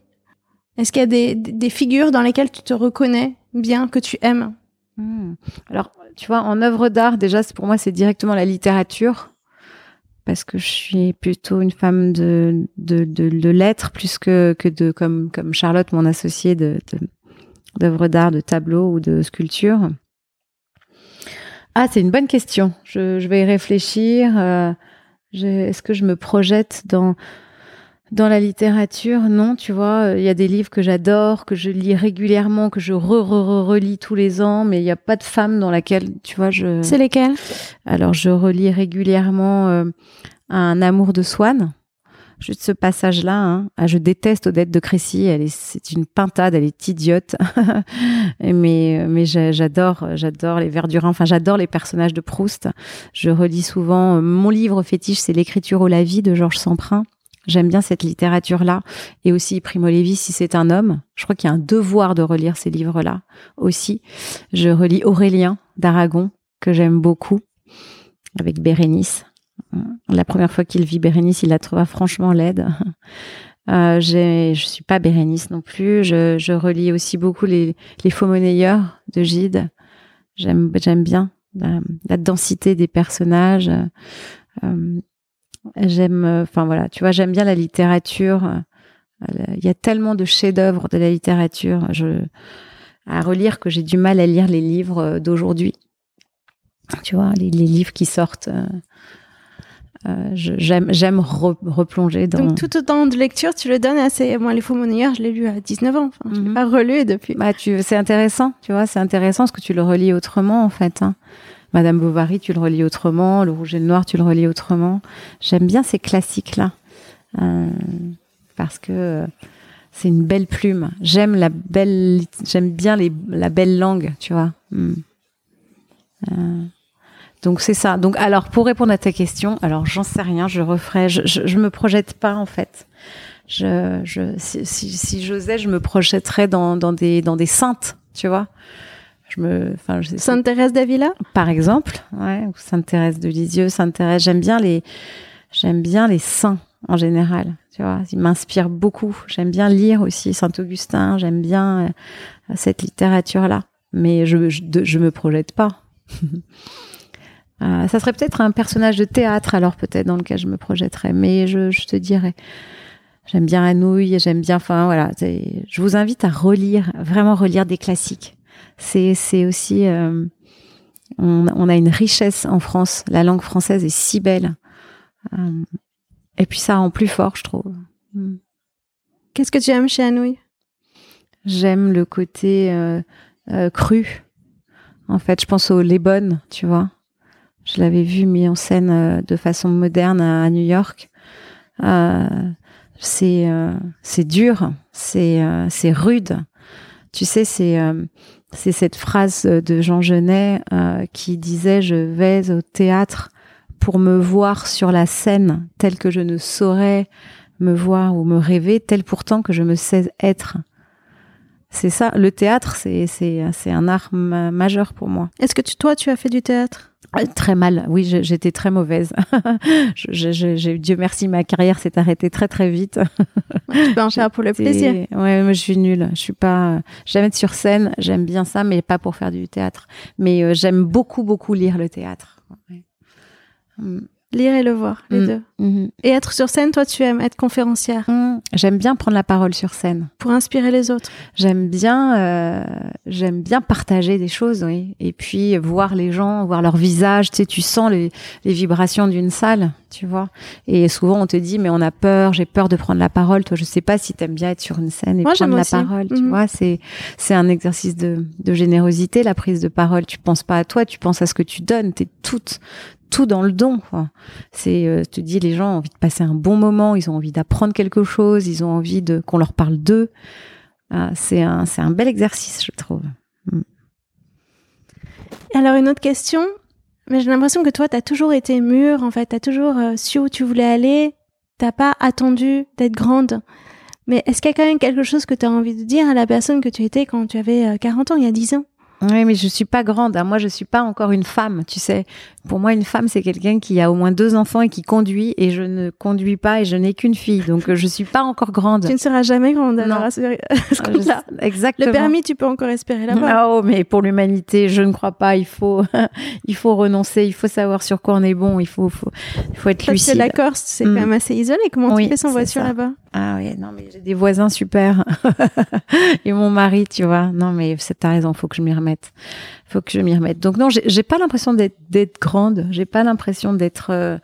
est-ce qu'il y a des, figures dans lesquelles tu te reconnais bien, que tu aimes? Hmm. Alors, tu vois, en œuvre d'art, déjà, pour moi, c'est directement la littérature. Parce que je suis plutôt une femme de, de, lettres, plus que, que de, comme, comme Charlotte, mon associée de, d'œuvres d'art, de tableaux ou de sculptures. Ah, c'est une bonne question. Je, je vais y réfléchir. Euh, est-ce que je me projette dans dans la littérature, non, tu vois, il y a des livres que j'adore, que je lis régulièrement, que je re, re, relis tous les ans, mais il n'y a pas de femme dans laquelle, tu vois, je... C'est lesquelles? Alors, je relis régulièrement euh, Un amour de Swann. Juste ce passage-là, hein. ah, je déteste Odette de Crécy. Elle est, c'est une pintade, elle est idiote. mais, mais j'adore, j'adore les Verdurins. Enfin, j'adore les personnages de Proust. Je relis souvent. Euh, mon livre fétiche, c'est l'écriture ou la vie de Georges Semprin. J'aime bien cette littérature-là. Et aussi Primo Levi, si c'est un homme. Je crois qu'il y a un devoir de relire ces livres-là aussi. Je relis Aurélien d'Aragon, que j'aime beaucoup. avec Bérénice. La première fois qu'il vit Bérénice, il la trouva franchement laide. Euh, je suis pas Bérénice non plus. Je, relis aussi beaucoup les, faux monnayeurs de Gide. J'aime j'aime bien la, densité des personnages. Euh, j'aime, enfin voilà, tu vois, j'aime bien la littérature. Il y a tellement de chefs-d'œuvre de la littérature je, à relire que j'ai du mal à lire les livres d'aujourd'hui. Tu vois, les, les livres qui sortent. Euh, euh, j'aime replonger dans. Donc tout autant de lecture, tu le donnes assez. Moi, les faux monnayeurs, je l'ai lu à 19 ans. Enfin, Je l'ai mhm. pas relu depuis. Bah, tu, c'est intéressant, tu vois, c'est intéressant parce que tu le relis autrement en fait. Hein. Madame Bovary, tu le relis autrement. Le Rouge et le Noir, tu le relis autrement. J'aime bien ces classiques là euh, parce que euh, c'est une belle plume. J'aime la belle, j'aime bien la belle langue, tu vois. Hmm. Euh, donc c'est ça. Donc alors pour répondre à ta question, alors j'en sais rien, je referai, je, me projette pas en fait. Je, je si, si, j'osais, je me projetterais dans, dans des dans des saintes, tu vois. Je me, enfin, Sainte Thérèse d'Avila, par exemple, ouais, ou Sainte Thérèse de Lisieux, Sainte Thérèse. J'aime bien les, j'aime bien les saints en général. Tu vois, ils m'inspirent beaucoup. J'aime bien lire aussi Saint Augustin. J'aime bien euh, cette littérature là, mais je je, je me projette pas. Euh, ça serait peut-être un personnage de théâtre, alors peut-être dans lequel je me projetterais, mais je, te dirais. J'aime bien Anouilh, j'aime bien, enfin voilà. Je vous invite à relire, vraiment relire des classiques. C'est, c'est aussi, euh, on, a une richesse en France. La langue française est si belle. Euh, et puis ça rend plus fort, je trouve. Mm. Qu'est-ce que tu aimes chez Anouilh? J'aime le côté cru. En fait, je pense aux Les Bonnes, tu vois. Je l'avais vu mis en scène euh, de façon moderne à, New York. Euh, c'est euh, c'est dur, c'est c'est rude. Tu sais, c'est c'est cette phrase de Jean Genet qui disait je vais au théâtre pour me voir sur la scène tel que je ne saurais me voir ou me rêver tel pourtant que je me sais être. C'est ça, le théâtre, c'est un art majeur pour moi. Est-ce que tu, toi tu as fait du théâtre? euh, Très mal, oui, j'étais très mauvaise. je, Dieu merci, ma carrière s'est arrêtée très très vite. tu peux en faire pour le plaisir. Ouais, moi je suis nulle. Je suis pas. J'aime être sur scène, j'aime bien ça, mais pas pour faire du théâtre. Mais euh, j'aime beaucoup beaucoup lire le théâtre. Mm. Lire et le voir, les mm. deux. Mm-hmm. Et être sur scène, toi, tu aimes être conférencière. Mm. J'aime bien prendre la parole sur scène. Pour inspirer les autres. J'aime bien, euh, j'aime bien partager des choses, oui. Et puis voir les gens, voir leur visage. Tu sais, tu sens les, les vibrations d'une salle, tu vois. Et souvent, on te dit, mais on a peur, j'ai peur de prendre la parole. Toi, je sais pas si tu aimes bien être sur une scène et prendre la parole. Tu mm-hmm. vois, c'est c'est un exercice de, de générosité, la prise de parole. Tu penses pas à toi, tu penses à ce que tu donnes. T'es toute tout dans le don. C'est, euh, te dis, les gens ont envie de passer un bon moment, ils ont envie d'apprendre quelque chose, ils ont envie de qu'on leur parle d'eux. Ah, c'est un, c'est un bel exercice, je trouve. Mm. Alors une autre question, mais j'ai l'impression que toi, tu as toujours été mûre, en fait, tu as toujours euh, su où tu voulais aller, t'as pas attendu d'être grande. Mais est-ce qu'il y a quand même quelque chose que tu as envie de dire à la personne que tu étais quand tu avais 40 euh, ans, il y a 10 ans? Oui, mais je suis pas grande. Hein. Moi, je suis pas encore une femme. Tu sais, pour moi, une femme, c'est quelqu'un qui a au moins deux enfants et qui conduit. Et je ne conduis pas et je n'ai qu'une fille. Donc, je suis pas encore grande. Tu ne seras jamais grande. Alors, non. exactement. Le permis, tu peux encore espérer là-bas. Oh, mais pour l'humanité, je ne crois pas. Il faut, il faut renoncer. Il faut savoir sur quoi on est bon. Il faut, faut, il faut être lucide. Parce que la Corse, c'est quand mm. même assez isolé. Comment tu fais sans voiture là-bas? Ah oui, non, mais j'ai des voisins super. et mon mari, tu vois. Non, mais t'as raison. Faut que je m'y remette faut que je m'y remette. Donc non, j'ai pas l'impression d'être grande. J'ai pas l'impression d'être. Euh,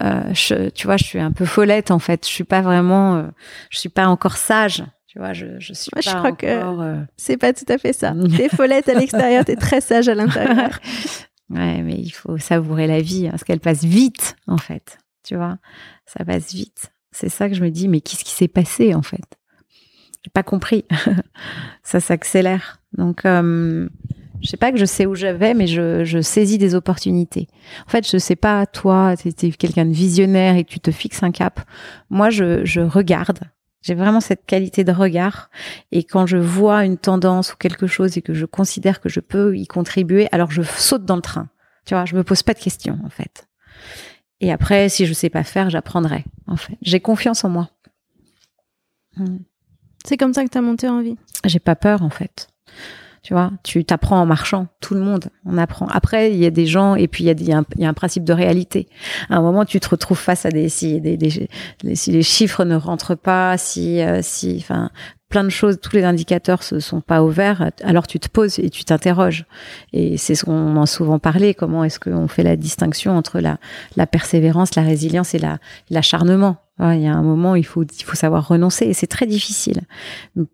euh, tu vois, je suis un peu follette en fait. Je suis pas vraiment. Euh, je suis pas encore sage. Tu vois, je, je suis pas je crois que c'est pas tout à fait ça. T'es follette à l'extérieur, t'es très sage à l'intérieur. ouais, mais il faut savourer la vie, hein, parce qu'elle passe vite en fait. Tu vois, ça passe vite. C'est ça que je me dis, mais qu'est-ce qui s'est passé en fait? J'ai pas compris. ça s'accélère. Donc, euh, je sais pas que je sais où je vais, mais je, je, saisis des opportunités. En fait, je sais pas, toi, tu es, quelqu'un de visionnaire et tu te fixes un cap. Moi, je, je regarde. J'ai vraiment cette qualité de regard. Et quand je vois une tendance ou quelque chose et que je considère que je peux y contribuer, alors je saute dans le train. Tu vois, je me pose pas de questions en fait. Et après, si je sais pas faire, j'apprendrai. En fait, j'ai confiance en moi. Hmm. C'est comme ça que tu as monté en vie? J'ai pas peur en fait. Tu vois, tu t'apprends en marchant, tout le monde, on apprend. Après, il y a des gens, et puis il y, a, un principe de réalité. À un moment, tu te retrouves face à des si, des, les chiffres ne rentrent pas, si, euh, si, enfin, plein de choses, tous les indicateurs se sont pas ouverts, alors tu te poses et tu t'interroges. Et c'est ce qu'on a souvent parlé, comment est-ce qu'on fait la distinction entre la, persévérance, la résilience et la, l'acharnement. Il y a un moment, il il faut savoir renoncer et c'est très difficile.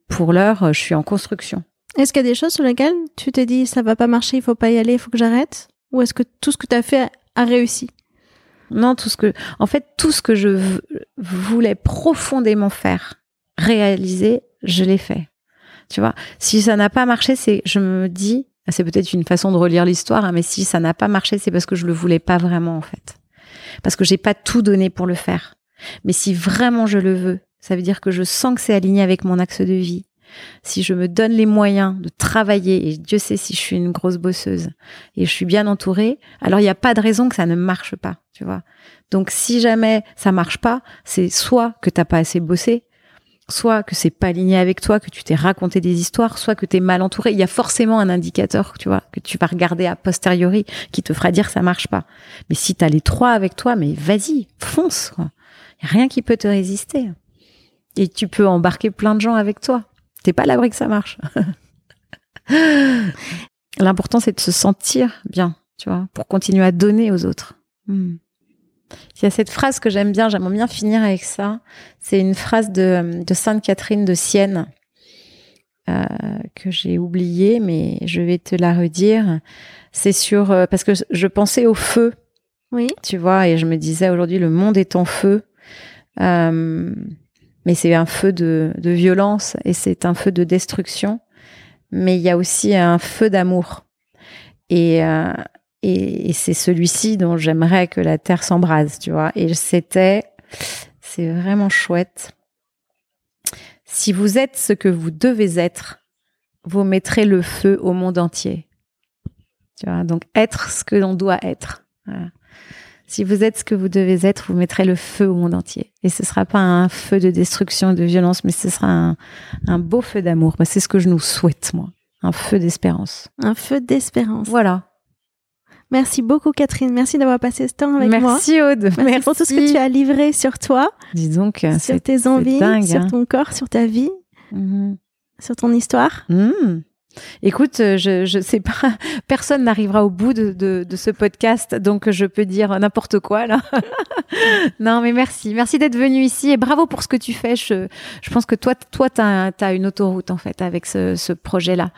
Pour l'heure, je suis en construction. Est-ce qu'il y a des choses sur lesquelles tu t'es dit ça va pas marcher, il faut pas y aller, il faut que j'arrête? Ou est-ce que tout ce que tu as fait a réussi? Non, tout ce que en fait tout ce que je voulais profondément faire, réaliser, je l'ai fait. Tu vois, si ça n'a pas marché, c'est je me dis c'est peut-être une façon de relire l'histoire, hein, mais si ça n'a pas marché, c'est parce que je le voulais pas vraiment en fait. Parce que j'ai pas tout donné pour le faire. Mais si vraiment je le veux, ça veut dire que je sens que c'est aligné avec mon axe de vie, si je me donne les moyens de travailler, et Dieu sait si je suis une grosse bosseuse, et je suis bien entourée, alors il n'y a pas de raison que ça ne marche pas, tu vois. Donc si jamais ça marche pas, c'est soit que t'as pas assez bossé, soit que c'est pas aligné avec toi, que tu t'es raconté des histoires, soit que tu es mal entouré. Il y a forcément un indicateur, tu vois, que tu vas regarder a posteriori qui te fera dire ça marche pas. Mais si tu as les trois avec toi, mais vas-y, fonce. Il y a rien qui peut te résister. Et tu peux embarquer plein de gens avec toi. T'es pas à l'abri que ça marche. L'important, c'est de se sentir bien, tu vois, pour continuer à donner aux autres. Hmm. Il y a cette phrase que j'aime bien, j'aimerais bien finir avec ça. C'est une phrase de, Sainte Catherine de Sienne euh, que j'ai oubliée, mais je vais te la redire. C'est sur euh, parce que je pensais au feu, oui. Tu vois, et je me disais aujourd'hui le monde est en feu. Euh, mais c'est un feu de, violence et c'est un feu de destruction. Mais il y a aussi un feu d'amour. Et, euh, et, c'est celui-ci dont j'aimerais que la terre s'embrase, tu vois. Et c'était, c'est vraiment chouette. Si vous êtes ce que vous devez être, vous mettrez le feu au monde entier. Tu donc être ce que l'on doit être. Voilà. Si vous êtes ce que vous devez être, vous mettrez le feu au monde entier. Et ce sera pas un feu de destruction et de violence, mais ce sera un, beau feu d'amour. Bah, c'est ce que je nous souhaite, moi. Un feu d'espérance. Un feu d'espérance. Voilà. Merci beaucoup, Catherine. Merci d'avoir passé ce temps avec moi. Merci, Aude. Merci, pour tout ce que tu as livré sur toi. Dis donc, sur tes envies, sur hein. ton corps, sur ta vie, mhm. sur ton histoire. Mhm. Écoute, euh, je, je sais pas, personne n'arrivera au bout de, ce podcast, donc je peux dire n'importe quoi là. non, mais merci, merci d'être venu ici et bravo pour ce que tu fais. Je, pense que toi, toi, t'as as une autoroute en fait avec ce, ce projet-là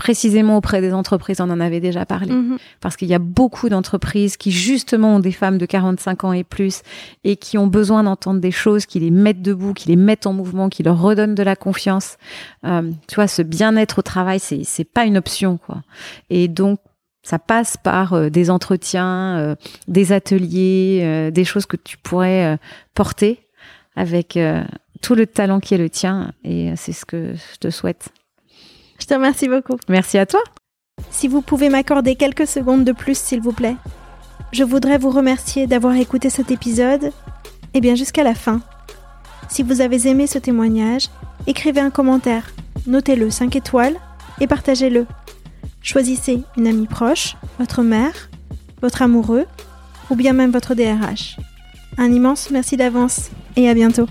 précisément auprès des entreprises, on en avait déjà parlé. Mhm. Parce qu'il y a beaucoup d'entreprises qui justement ont des femmes de 45 ans et plus et qui ont besoin d'entendre des choses qui les mettent debout, qui les mettent en mouvement, qui leur redonnent de la confiance. Euh, tu vois, ce bien-être au travail, c'est c'est pas une option quoi. Et donc ça passe par euh, des entretiens, euh, des ateliers, des choses que tu pourrais porter avec tout le talent qui est le tien. Et c'est ce que je te souhaite. Je te remercie beaucoup. Merci à toi. Si vous pouvez m'accorder quelques secondes de plus, s'il vous plaît. Je voudrais vous remercier d'avoir écouté cet épisode, et eh bien jusqu'à la fin. Si vous avez aimé ce témoignage, écrivez un commentaire, notez-le 5 étoiles et partagez-le. Choisissez une amie proche, votre mère, votre amoureux ou bien même votre DRH. Un immense merci d'avance et à bientôt.